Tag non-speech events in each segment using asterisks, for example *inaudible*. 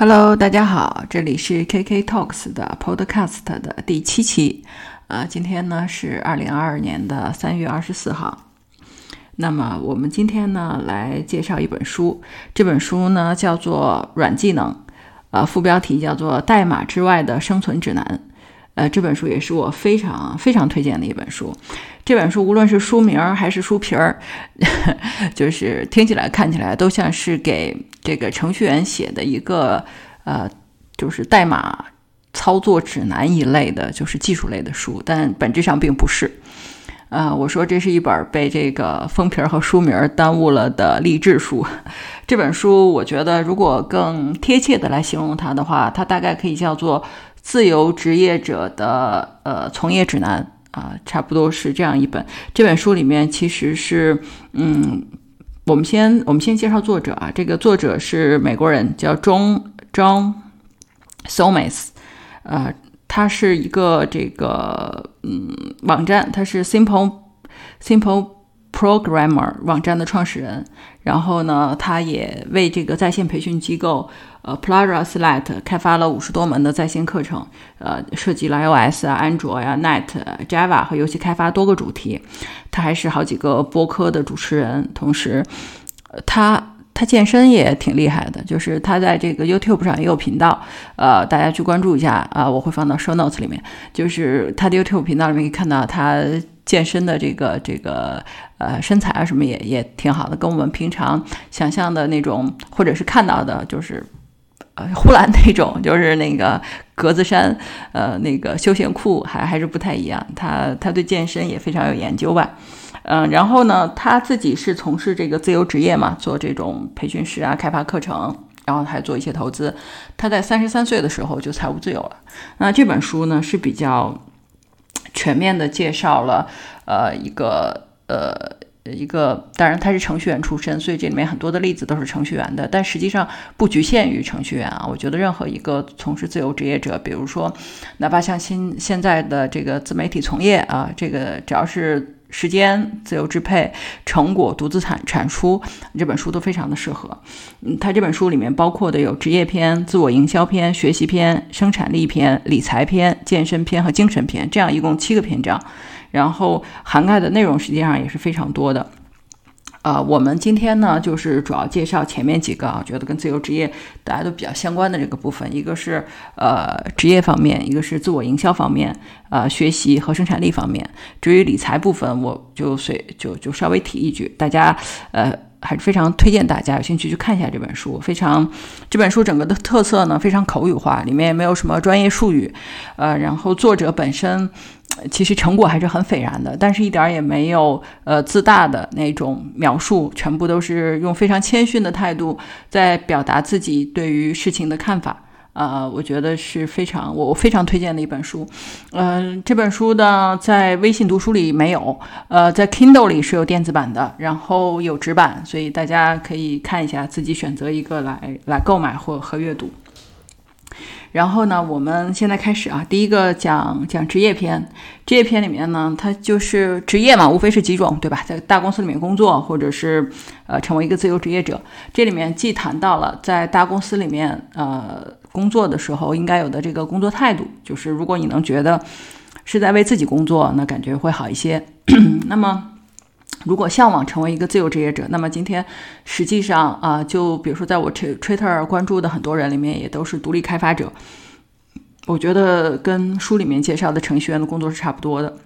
Hello，大家好，这里是 KK Talks 的 Podcast 的第七期。呃，今天呢是二零二二年的三月二十四号。那么我们今天呢来介绍一本书，这本书呢叫做《软技能》，呃，副标题叫做《代码之外的生存指南》。呃，这本书也是我非常非常推荐的一本书。这本书无论是书名还是书皮儿，*laughs* 就是听起来看起来都像是给这个程序员写的一个呃，就是代码操作指南一类的，就是技术类的书，但本质上并不是。呃，我说这是一本被这个封皮儿和书名耽误了的励志书。*laughs* 这本书我觉得，如果更贴切的来形容它的话，它大概可以叫做。自由职业者的呃从业指南啊，差不多是这样一本。这本书里面其实是，嗯，我们先我们先介绍作者啊，这个作者是美国人，叫 John John Somes，呃，他是一个这个嗯网站，他是 Simple Simple Programmer 网站的创始人。然后呢，他也为这个在线培训机构。呃，Plara Select 开发了五十多门的在线课程，呃，涉及了 iOS 啊、安卓呀、Net、Java 和游戏开发多个主题。他还是好几个播客的主持人，同时，他他健身也挺厉害的，就是他在这个 YouTube 上也有频道，呃，大家去关注一下啊，我会放到 Show Notes 里面。就是他的 YouTube 频道里面可以看到他健身的这个这个呃身材啊什么也也挺好的，跟我们平常想象的那种或者是看到的，就是。呼兰那种就是那个格子衫，呃，那个休闲裤还还是不太一样。他他对健身也非常有研究吧，嗯，然后呢，他自己是从事这个自由职业嘛，做这种培训师啊，开发课程，然后还做一些投资。他在三十三岁的时候就财务自由了。那这本书呢是比较全面的介绍了，呃，一个呃。一个，当然他是程序员出身，所以这里面很多的例子都是程序员的，但实际上不局限于程序员啊。我觉得任何一个从事自由职业者，比如说，哪怕像现现在的这个自媒体从业啊，这个只要是时间自由支配、成果独自产产出，这本书都非常的适合。嗯，他这本书里面包括的有职业篇、自我营销篇、学习篇、生产力篇、理财篇、健身篇和精神篇，这样一共七个篇章。然后涵盖的内容实际上也是非常多的，呃，我们今天呢就是主要介绍前面几个啊，觉得跟自由职业大家都比较相关的这个部分，一个是呃职业方面，一个是自我营销方面，呃学习和生产力方面。至于理财部分，我就随就就稍微提一句，大家呃。还是非常推荐大家有兴趣去看一下这本书。非常，这本书整个的特色呢非常口语化，里面也没有什么专业术语，呃，然后作者本身其实成果还是很斐然的，但是一点也没有呃自大的那种描述，全部都是用非常谦逊的态度在表达自己对于事情的看法。呃，我觉得是非常我非常推荐的一本书。嗯，这本书呢，在微信读书里没有，呃，在 Kindle 里是有电子版的，然后有纸版，所以大家可以看一下，自己选择一个来来购买或和阅读。然后呢，我们现在开始啊，第一个讲讲职业篇。职业篇里面呢，它就是职业嘛，无非是几种，对吧？在大公司里面工作，或者是呃成为一个自由职业者。这里面既谈到了在大公司里面呃工作的时候应该有的这个工作态度，就是如果你能觉得是在为自己工作，那感觉会好一些。*clears throat* 那么。如果向往成为一个自由职业者，那么今天实际上啊，就比如说在我 Twitter 关注的很多人里面，也都是独立开发者。我觉得跟书里面介绍的程序员的工作是差不多的，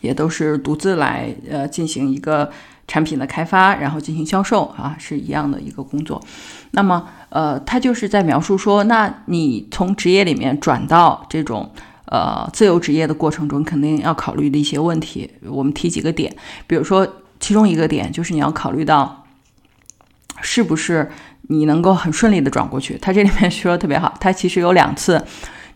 也都是独自来呃进行一个产品的开发，然后进行销售啊，是一样的一个工作。那么呃，他就是在描述说，那你从职业里面转到这种。呃，自由职业的过程中，肯定要考虑的一些问题，我们提几个点。比如说，其中一个点就是你要考虑到，是不是你能够很顺利的转过去。他这里面说的特别好，他其实有两次，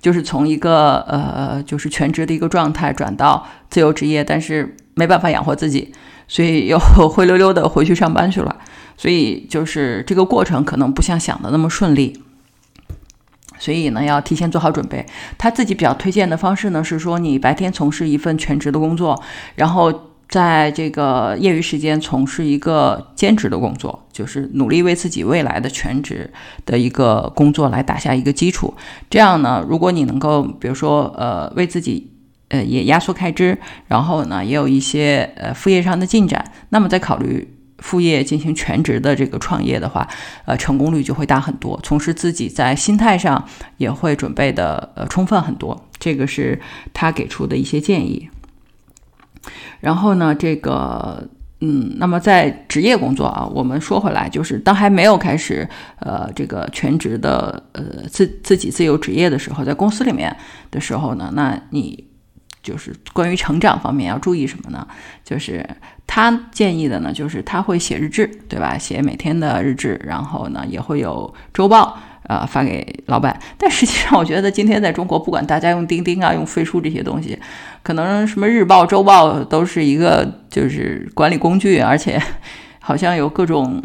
就是从一个呃，就是全职的一个状态转到自由职业，但是没办法养活自己，所以又 *laughs* 灰溜溜的回去上班去了。所以就是这个过程可能不像想的那么顺利。所以呢，要提前做好准备。他自己比较推荐的方式呢，是说你白天从事一份全职的工作，然后在这个业余时间从事一个兼职的工作，就是努力为自己未来的全职的一个工作来打下一个基础。这样呢，如果你能够，比如说，呃，为自己，呃，也压缩开支，然后呢，也有一些呃副业上的进展，那么再考虑。副业进行全职的这个创业的话，呃，成功率就会大很多。同时，自己在心态上也会准备的呃充分很多。这个是他给出的一些建议。然后呢，这个嗯，那么在职业工作啊，我们说回来，就是当还没有开始呃这个全职的呃自自己自由职业的时候，在公司里面的时候呢，那你。就是关于成长方面要注意什么呢？就是他建议的呢，就是他会写日志，对吧？写每天的日志，然后呢也会有周报，呃，发给老板。但实际上，我觉得今天在中国，不管大家用钉钉啊，用飞书这些东西，可能什么日报、周报都是一个就是管理工具，而且好像有各种。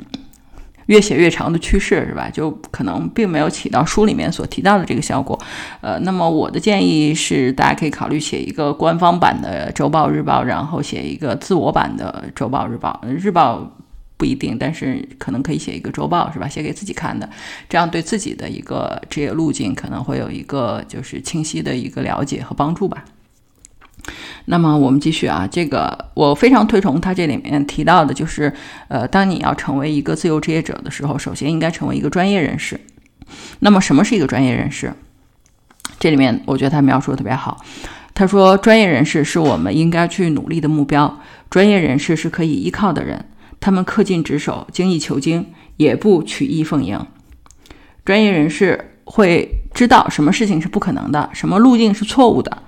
越写越长的趋势是吧？就可能并没有起到书里面所提到的这个效果。呃，那么我的建议是，大家可以考虑写一个官方版的周报日报，然后写一个自我版的周报日报。日报不一定，但是可能可以写一个周报是吧？写给自己看的，这样对自己的一个职业路径可能会有一个就是清晰的一个了解和帮助吧。那么我们继续啊，这个我非常推崇他这里面提到的，就是呃，当你要成为一个自由职业者的时候，首先应该成为一个专业人士。那么什么是一个专业人士？这里面我觉得他描述的特别好。他说，专业人士是我们应该去努力的目标。专业人士是可以依靠的人，他们恪尽职守，精益求精，也不曲意奉迎。专业人士会知道什么事情是不可能的，什么路径是错误的。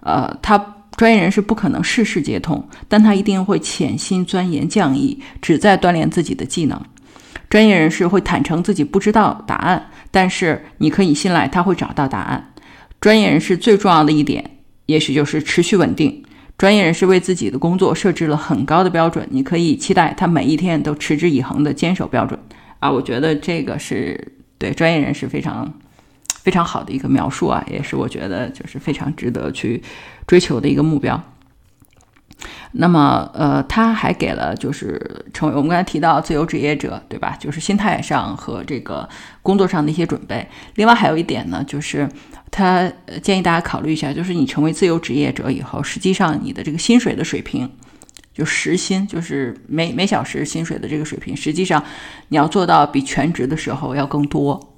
呃，他。专业人士不可能事事皆通，但他一定会潜心钻研匠艺，旨在锻炼自己的技能。专业人士会坦诚自己不知道答案，但是你可以信赖他会找到答案。专业人士最重要的一点，也许就是持续稳定。专业人士为自己的工作设置了很高的标准，你可以期待他每一天都持之以恒地坚守标准。啊，我觉得这个是对专业人士非常。非常好的一个描述啊，也是我觉得就是非常值得去追求的一个目标。那么，呃，他还给了就是成为我们刚才提到自由职业者，对吧？就是心态上和这个工作上的一些准备。另外还有一点呢，就是他建议大家考虑一下，就是你成为自由职业者以后，实际上你的这个薪水的水平，就时薪，就是每每小时薪水的这个水平，实际上你要做到比全职的时候要更多。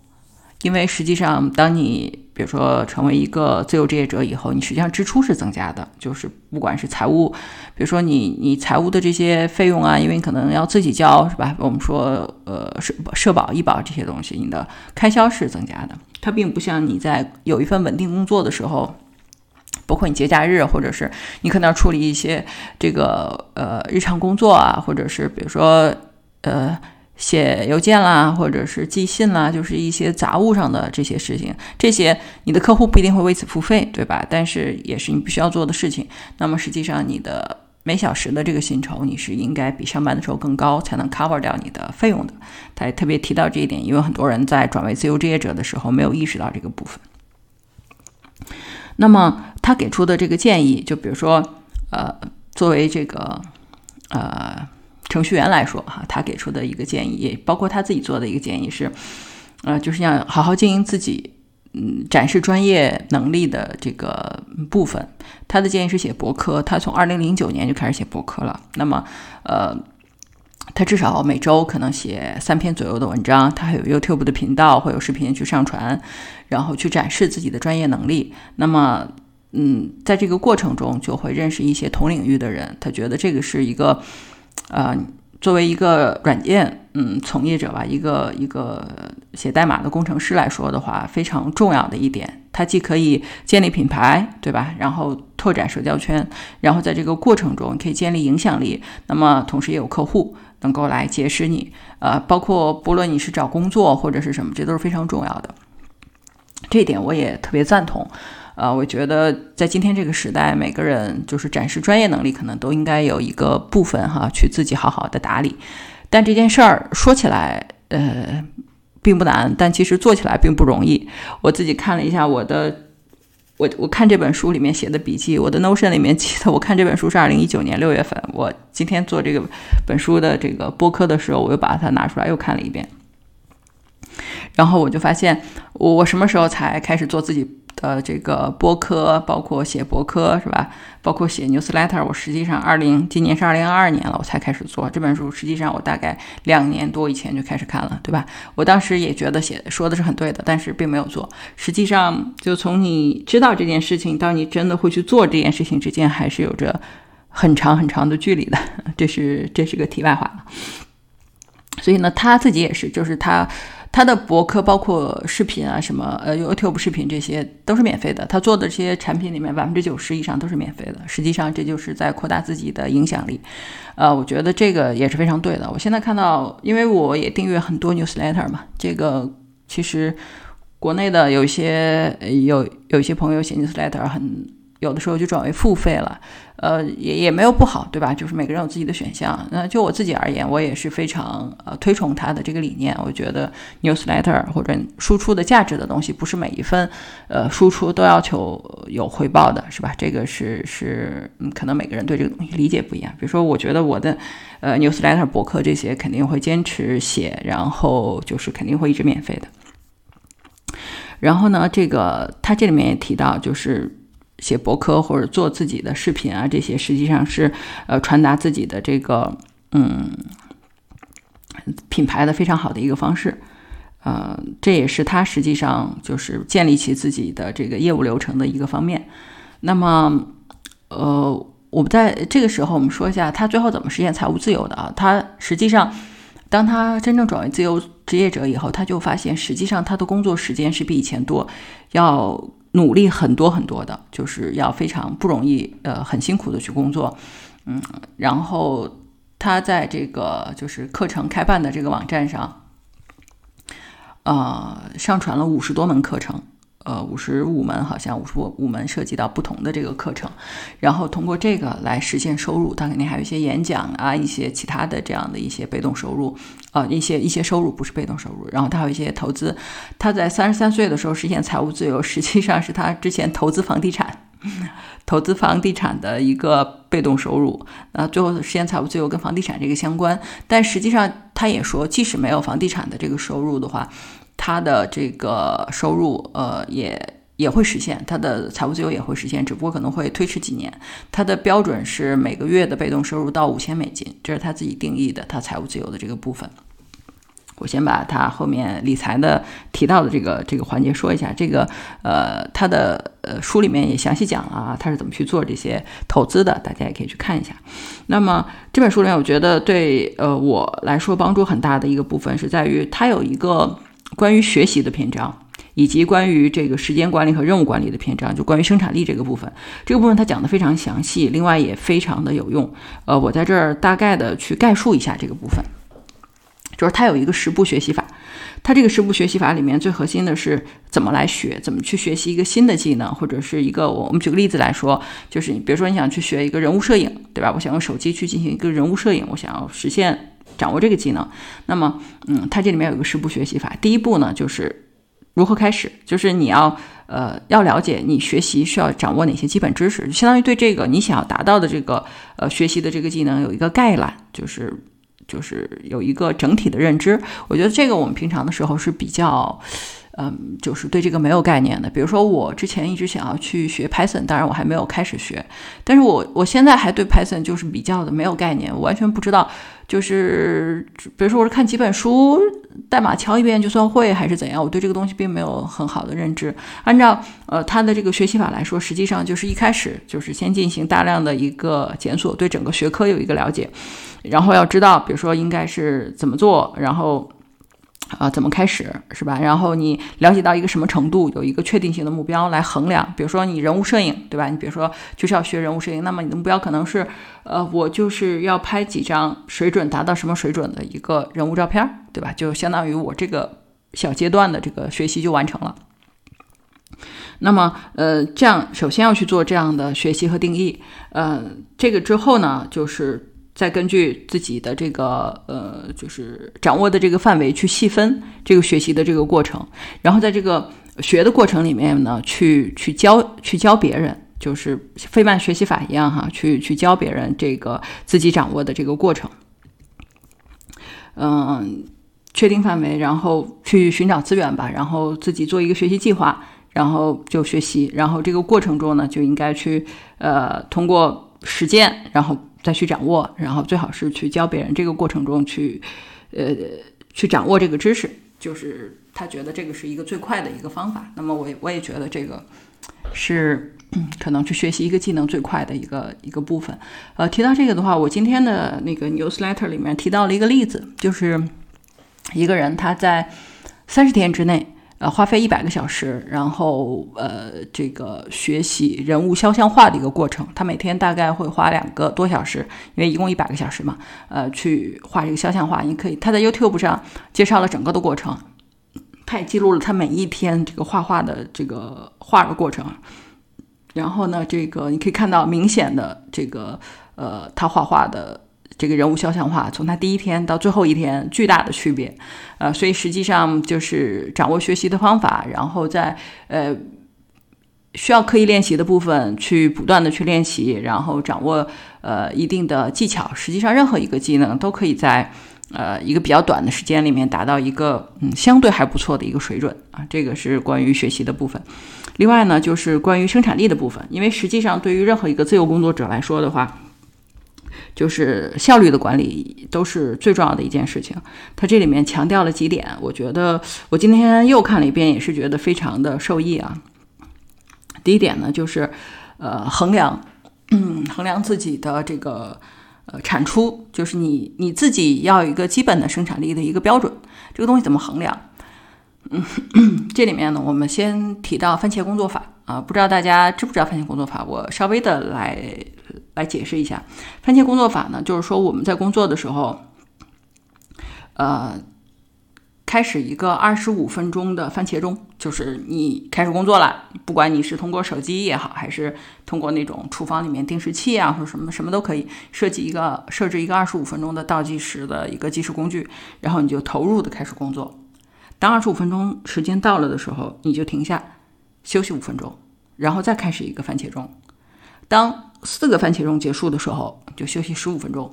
因为实际上，当你比如说成为一个自由职业者以后，你实际上支出是增加的，就是不管是财务，比如说你你财务的这些费用啊，因为你可能要自己交，是吧？我们说呃社社保、医保这些东西，你的开销是增加的。它并不像你在有一份稳定工作的时候，包括你节假日，或者是你可能要处理一些这个呃日常工作啊，或者是比如说呃。写邮件啦，或者是寄信啦，就是一些杂物上的这些事情，这些你的客户不一定会为此付费，对吧？但是也是你必须要做的事情。那么实际上，你的每小时的这个薪酬，你是应该比上班的时候更高，才能 cover 掉你的费用的。他也特别提到这一点，因为很多人在转为自由职业者的时候没有意识到这个部分。那么他给出的这个建议，就比如说，呃，作为这个，呃。程序员来说，哈，他给出的一个建议，也包括他自己做的一个建议是，呃，就是要好好经营自己，嗯，展示专业能力的这个部分。他的建议是写博客，他从二零零九年就开始写博客了。那么，呃，他至少每周可能写三篇左右的文章。他还有 YouTube 的频道，会有视频去上传，然后去展示自己的专业能力。那么，嗯，在这个过程中就会认识一些同领域的人。他觉得这个是一个。呃，作为一个软件嗯从业者吧，一个一个写代码的工程师来说的话，非常重要的一点，它既可以建立品牌，对吧？然后拓展社交圈，然后在这个过程中可以建立影响力，那么同时也有客户能够来结识你。呃，包括不论你是找工作或者是什么，这都是非常重要的。这一点我也特别赞同。呃，我觉得在今天这个时代，每个人就是展示专业能力，可能都应该有一个部分哈，去自己好好的打理。但这件事儿说起来，呃，并不难，但其实做起来并不容易。我自己看了一下我的我我看这本书里面写的笔记，我的 Notion 里面记得，我看这本书是二零一九年六月份。我今天做这个本书的这个播客的时候，我又把它拿出来又看了一遍。然后我就发现，我我什么时候才开始做自己？的这个播客，包括写博客是吧？包括写 newsletter，我实际上二零今年是二零二二年了，我才开始做这本书。实际上我大概两年多以前就开始看了，对吧？我当时也觉得写说的是很对的，但是并没有做。实际上，就从你知道这件事情到你真的会去做这件事情之间，还是有着很长很长的距离的。*laughs* 这是这是个题外话所以呢，他自己也是，就是他。他的博客包括视频啊，什么呃 YouTube 视频这些都是免费的。他做的这些产品里面，百分之九十以上都是免费的。实际上，这就是在扩大自己的影响力。呃，我觉得这个也是非常对的。我现在看到，因为我也订阅很多 newsletter 嘛，这个其实国内的有一些有有一些朋友写 newsletter 很。有的时候就转为付费了，呃，也也没有不好，对吧？就是每个人有自己的选项。那就我自己而言，我也是非常呃推崇他的这个理念。我觉得 newsletter 或者输出的价值的东西，不是每一份呃输出都要求有回报的，是吧？这个是是，嗯，可能每个人对这个东西理解不一样。比如说，我觉得我的呃 newsletter 博客这些肯定会坚持写，然后就是肯定会一直免费的。然后呢，这个他这里面也提到，就是。写博客或者做自己的视频啊，这些实际上是呃传达自己的这个嗯品牌的非常好的一个方式，呃，这也是他实际上就是建立起自己的这个业务流程的一个方面。那么，呃，我们在这个时候我们说一下他最后怎么实现财务自由的啊？他实际上当他真正转为自由职业者以后，他就发现实际上他的工作时间是比以前多，要。努力很多很多的，就是要非常不容易，呃，很辛苦的去工作，嗯，然后他在这个就是课程开办的这个网站上，呃，上传了五十多门课程。呃，五十五门好像五十五五门涉及到不同的这个课程，然后通过这个来实现收入。他肯定还有一些演讲啊，一些其他的这样的一些被动收入，呃，一些一些收入不是被动收入。然后他有一些投资，他在三十三岁的时候实现财务自由，实际上是他之前投资房地产，*laughs* 投资房地产的一个被动收入。那最后实现财务自由跟房地产这个相关，但实际上他也说，即使没有房地产的这个收入的话。他的这个收入，呃，也也会实现，他的财务自由也会实现，只不过可能会推迟几年。他的标准是每个月的被动收入到五千美金，这是他自己定义的他财务自由的这个部分。我先把他后面理财的提到的这个这个环节说一下，这个呃，他的呃书里面也详细讲了啊，他是怎么去做这些投资的，大家也可以去看一下。那么这本书里面，我觉得对呃我来说帮助很大的一个部分是在于他有一个。关于学习的篇章，以及关于这个时间管理和任务管理的篇章，就关于生产力这个部分，这个部分他讲的非常详细，另外也非常的有用。呃，我在这儿大概的去概述一下这个部分，就是他有一个十步学习法，它这个十步学习法里面最核心的是怎么来学，怎么去学习一个新的技能，或者是一个我们举个例子来说，就是你比如说你想去学一个人物摄影，对吧？我想用手机去进行一个人物摄影，我想要实现。掌握这个技能，那么，嗯，它这里面有一个十步学习法。第一步呢，就是如何开始，就是你要，呃，要了解你学习需要掌握哪些基本知识，就相当于对这个你想要达到的这个，呃，学习的这个技能有一个概览，就是，就是有一个整体的认知。我觉得这个我们平常的时候是比较。嗯，就是对这个没有概念的。比如说，我之前一直想要去学 Python，当然我还没有开始学。但是我我现在还对 Python 就是比较的没有概念，我完全不知道。就是比如说，我是看几本书，代码敲一遍就算会，还是怎样？我对这个东西并没有很好的认知。按照呃他的这个学习法来说，实际上就是一开始就是先进行大量的一个检索，对整个学科有一个了解，然后要知道，比如说应该是怎么做，然后。啊，怎么开始是吧？然后你了解到一个什么程度，有一个确定性的目标来衡量。比如说你人物摄影，对吧？你比如说就是要学人物摄影，那么你的目标可能是，呃，我就是要拍几张水准达到什么水准的一个人物照片，对吧？就相当于我这个小阶段的这个学习就完成了。那么，呃，这样首先要去做这样的学习和定义，呃，这个之后呢，就是。再根据自己的这个呃，就是掌握的这个范围去细分这个学习的这个过程，然后在这个学的过程里面呢，去去教去教别人，就是费曼学习法一样哈，去去教别人这个自己掌握的这个过程。嗯，确定范围，然后去寻找资源吧，然后自己做一个学习计划，然后就学习，然后这个过程中呢，就应该去呃通过实践，然后再去掌握，然后最好是去教别人。这个过程中去呃去掌握这个知识，就是他觉得这个是一个最快的一个方法。那么我也我也觉得这个是可能去学习一个技能最快的一个一个部分。呃，提到这个的话，我今天的那个 newsletter 里面提到了一个例子，就是一个人他在三十天之内，呃，花费一百个小时，然后呃，这个学习人物肖像画的一个过程。他每天大概会花两个多小时，因为一共一百个小时嘛，呃，去画这个肖像画。你可以他在 YouTube 上介绍了整个的过程，他也记录了他每一天这个画画的这个画的过程。然后呢，这个你可以看到明显的这个呃，他画画的这个人物肖像画，从他第一天到最后一天巨大的区别，呃，所以实际上就是掌握学习的方法，然后在呃需要刻意练习的部分去不断的去练习，然后掌握呃一定的技巧。实际上，任何一个技能都可以在呃一个比较短的时间里面达到一个嗯相对还不错的一个水准啊。这个是关于学习的部分。另外呢，就是关于生产力的部分，因为实际上对于任何一个自由工作者来说的话，就是效率的管理都是最重要的一件事情。他这里面强调了几点，我觉得我今天又看了一遍，也是觉得非常的受益啊。第一点呢，就是呃衡量，嗯衡量自己的这个呃产出，就是你你自己要有一个基本的生产力的一个标准。这个东西怎么衡量？嗯，*coughs* 这里面呢，我们先提到番茄工作法啊，不知道大家知不知道番茄工作法？我稍微的来来解释一下，番茄工作法呢，就是说我们在工作的时候，呃，开始一个二十五分钟的番茄钟，就是你开始工作了，不管你是通过手机也好，还是通过那种厨房里面定时器啊，或者什么什么都可以，设计一个设置一个二十五分钟的倒计时的一个计时工具，然后你就投入的开始工作。当二十五分钟时间到了的时候，你就停下休息五分钟，然后再开始一个番茄钟。当四个番茄钟结束的时候，就休息十五分钟。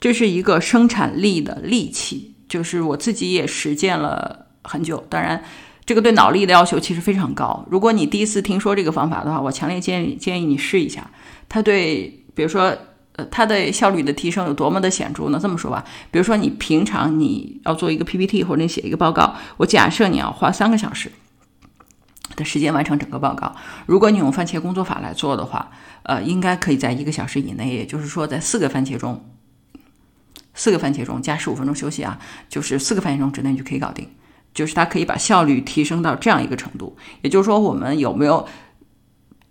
这是一个生产力的利器，就是我自己也实践了很久。当然，这个对脑力的要求其实非常高。如果你第一次听说这个方法的话，我强烈建议建议你试一下。它对，比如说。呃，它的效率的提升有多么的显著呢？这么说吧，比如说你平常你要做一个 PPT 或者你写一个报告，我假设你要花三个小时的时间完成整个报告。如果你用番茄工作法来做的话，呃，应该可以在一个小时以内，也就是说在四个番茄钟，四个番茄钟加十五分钟休息啊，就是四个番茄钟之内就可以搞定。就是它可以把效率提升到这样一个程度。也就是说，我们有没有？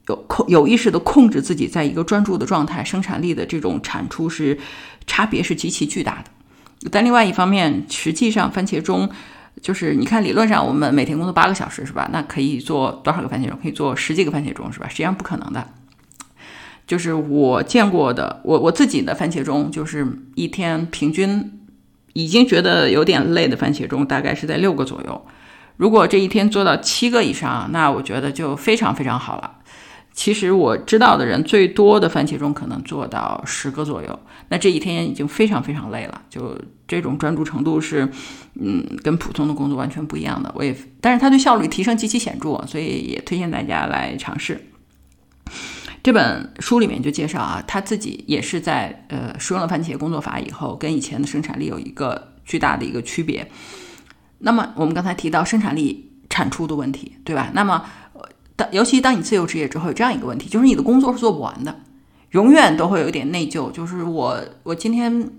有控有意识的控制自己在一个专注的状态，生产力的这种产出是差别是极其巨大的。但另外一方面，实际上番茄钟就是你看理论上我们每天工作八个小时是吧？那可以做多少个番茄钟？可以做十几个番茄钟是吧？实际上不可能的。就是我见过的，我我自己的番茄钟就是一天平均已经觉得有点累的番茄钟大概是在六个左右。如果这一天做到七个以上，那我觉得就非常非常好了。其实我知道的人最多的番茄钟可能做到十个左右，那这一天已经非常非常累了。就这种专注程度是，嗯，跟普通的工作完全不一样的。我也，但是它对效率提升极其显著，所以也推荐大家来尝试。这本书里面就介绍啊，他自己也是在呃使用了番茄工作法以后，跟以前的生产力有一个巨大的一个区别。那么我们刚才提到生产力产出的问题，对吧？那么尤其当你自由职业之后，有这样一个问题，就是你的工作是做不完的，永远都会有一点内疚。就是我，我今天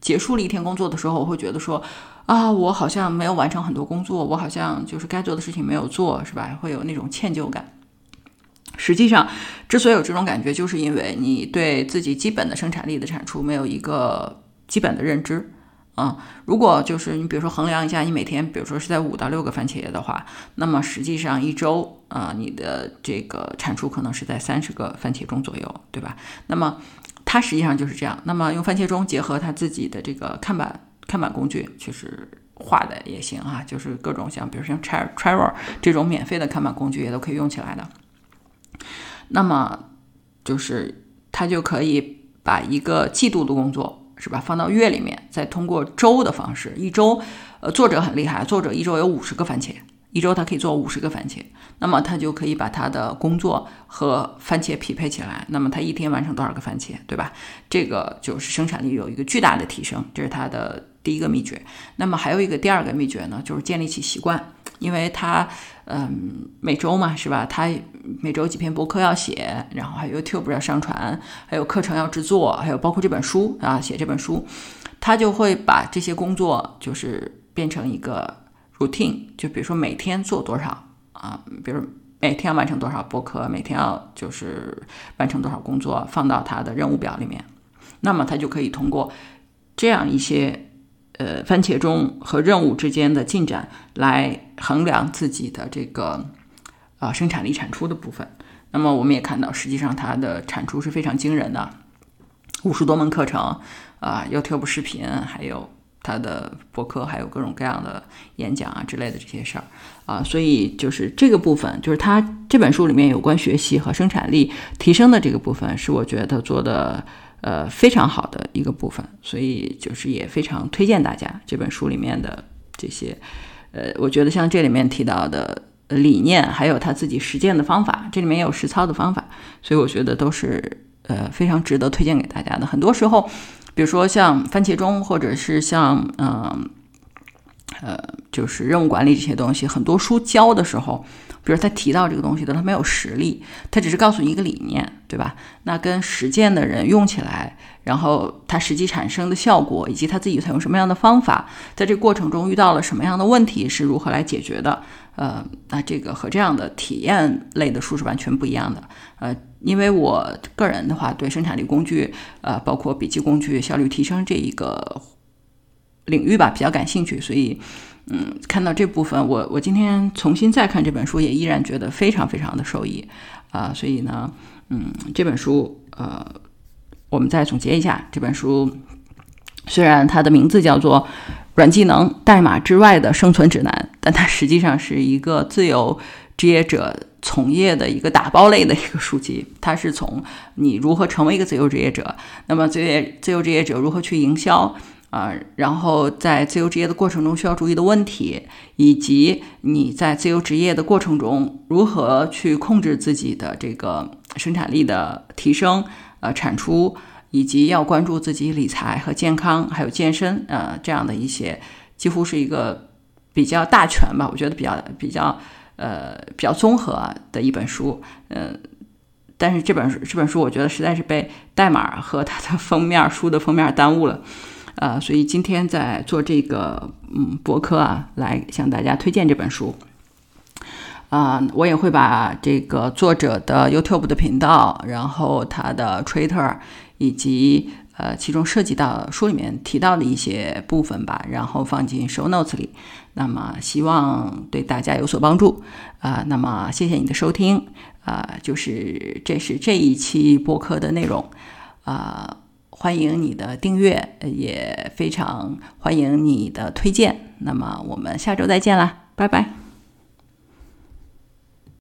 结束了一天工作的时候，我会觉得说，啊，我好像没有完成很多工作，我好像就是该做的事情没有做，是吧？会有那种歉疚感。实际上，之所以有这种感觉，就是因为你对自己基本的生产力的产出没有一个基本的认知。啊，如果就是你比如说衡量一下，你每天比如说是在五到六个番茄的话，那么实际上一周啊，你的这个产出可能是在三十个番茄钟左右，对吧？那么它实际上就是这样。那么用番茄钟结合他自己的这个看板看板工具，其实画的也行啊，就是各种像比如像 Trello 这种免费的看板工具也都可以用起来的。那么就是它就可以把一个季度的工作是吧放到月里面，再通过周的方式，一周，呃，作者很厉害，作者一周有五十个番茄。一周他可以做五十个番茄，那么他就可以把他的工作和番茄匹配起来。那么他一天完成多少个番茄，对吧？这个就是生产力有一个巨大的提升，这是他的第一个秘诀。那么还有一个第二个秘诀呢，就是建立起习惯，因为他嗯每周嘛是吧？他每周几篇博客要写，然后还有 YouTube 要上传，还有课程要制作，还有包括这本书啊写这本书，他就会把这些工作就是变成一个。Routine 就比如说每天做多少啊，比如每天要完成多少博客，每天要就是完成多少工作，放到他的任务表里面，那么他就可以通过这样一些呃番茄钟和任务之间的进展来衡量自己的这个啊生产力产出的部分。那么我们也看到，实际上它的产出是非常惊人的，五十多门课程啊，YouTube 视频还有。他的博客还有各种各样的演讲啊之类的这些事儿啊，所以就是这个部分，就是他这本书里面有关学习和生产力提升的这个部分，是我觉得做的呃非常好的一个部分，所以就是也非常推荐大家这本书里面的这些呃，我觉得像这里面提到的理念，还有他自己实践的方法，这里面有实操的方法，所以我觉得都是呃非常值得推荐给大家的。很多时候。比如说像番茄钟，或者是像嗯呃，就是任务管理这些东西，很多书教的时候，比如他提到这个东西的，他没有实例，他只是告诉你一个理念，对吧？那跟实践的人用起来，然后他实际产生的效果，以及他自己采用什么样的方法，在这个过程中遇到了什么样的问题，是如何来解决的？呃，那这个和这样的体验类的书是完全不一样的。呃，因为我个人的话，对生产力工具，呃，包括笔记工具、效率提升这一个领域吧，比较感兴趣，所以，嗯，看到这部分，我我今天重新再看这本书，也依然觉得非常非常的受益啊。所以呢，嗯，这本书，呃，我们再总结一下，这本书虽然它的名字叫做。软技能代码之外的生存指南，但它实际上是一个自由职业者从业的一个打包类的一个书籍。它是从你如何成为一个自由职业者，那么自由自由职业者如何去营销啊，然后在自由职业的过程中需要注意的问题，以及你在自由职业的过程中如何去控制自己的这个生产力的提升，呃，产出。以及要关注自己理财和健康，还有健身，呃，这样的一些，几乎是一个比较大全吧，我觉得比较比较，呃，比较综合的一本书，嗯，但是这本书这本书我觉得实在是被代码和它的封面书的封面耽误了，呃，所以今天在做这个嗯博客啊，来向大家推荐这本书，啊，我也会把这个作者的 YouTube 的频道，然后他的 Twitter。以及呃，其中涉及到书里面提到的一些部分吧，然后放进 show notes 里。那么希望对大家有所帮助啊。那么谢谢你的收听啊，就是这是这一期播客的内容啊。欢迎你的订阅，也非常欢迎你的推荐。那么我们下周再见啦，拜拜。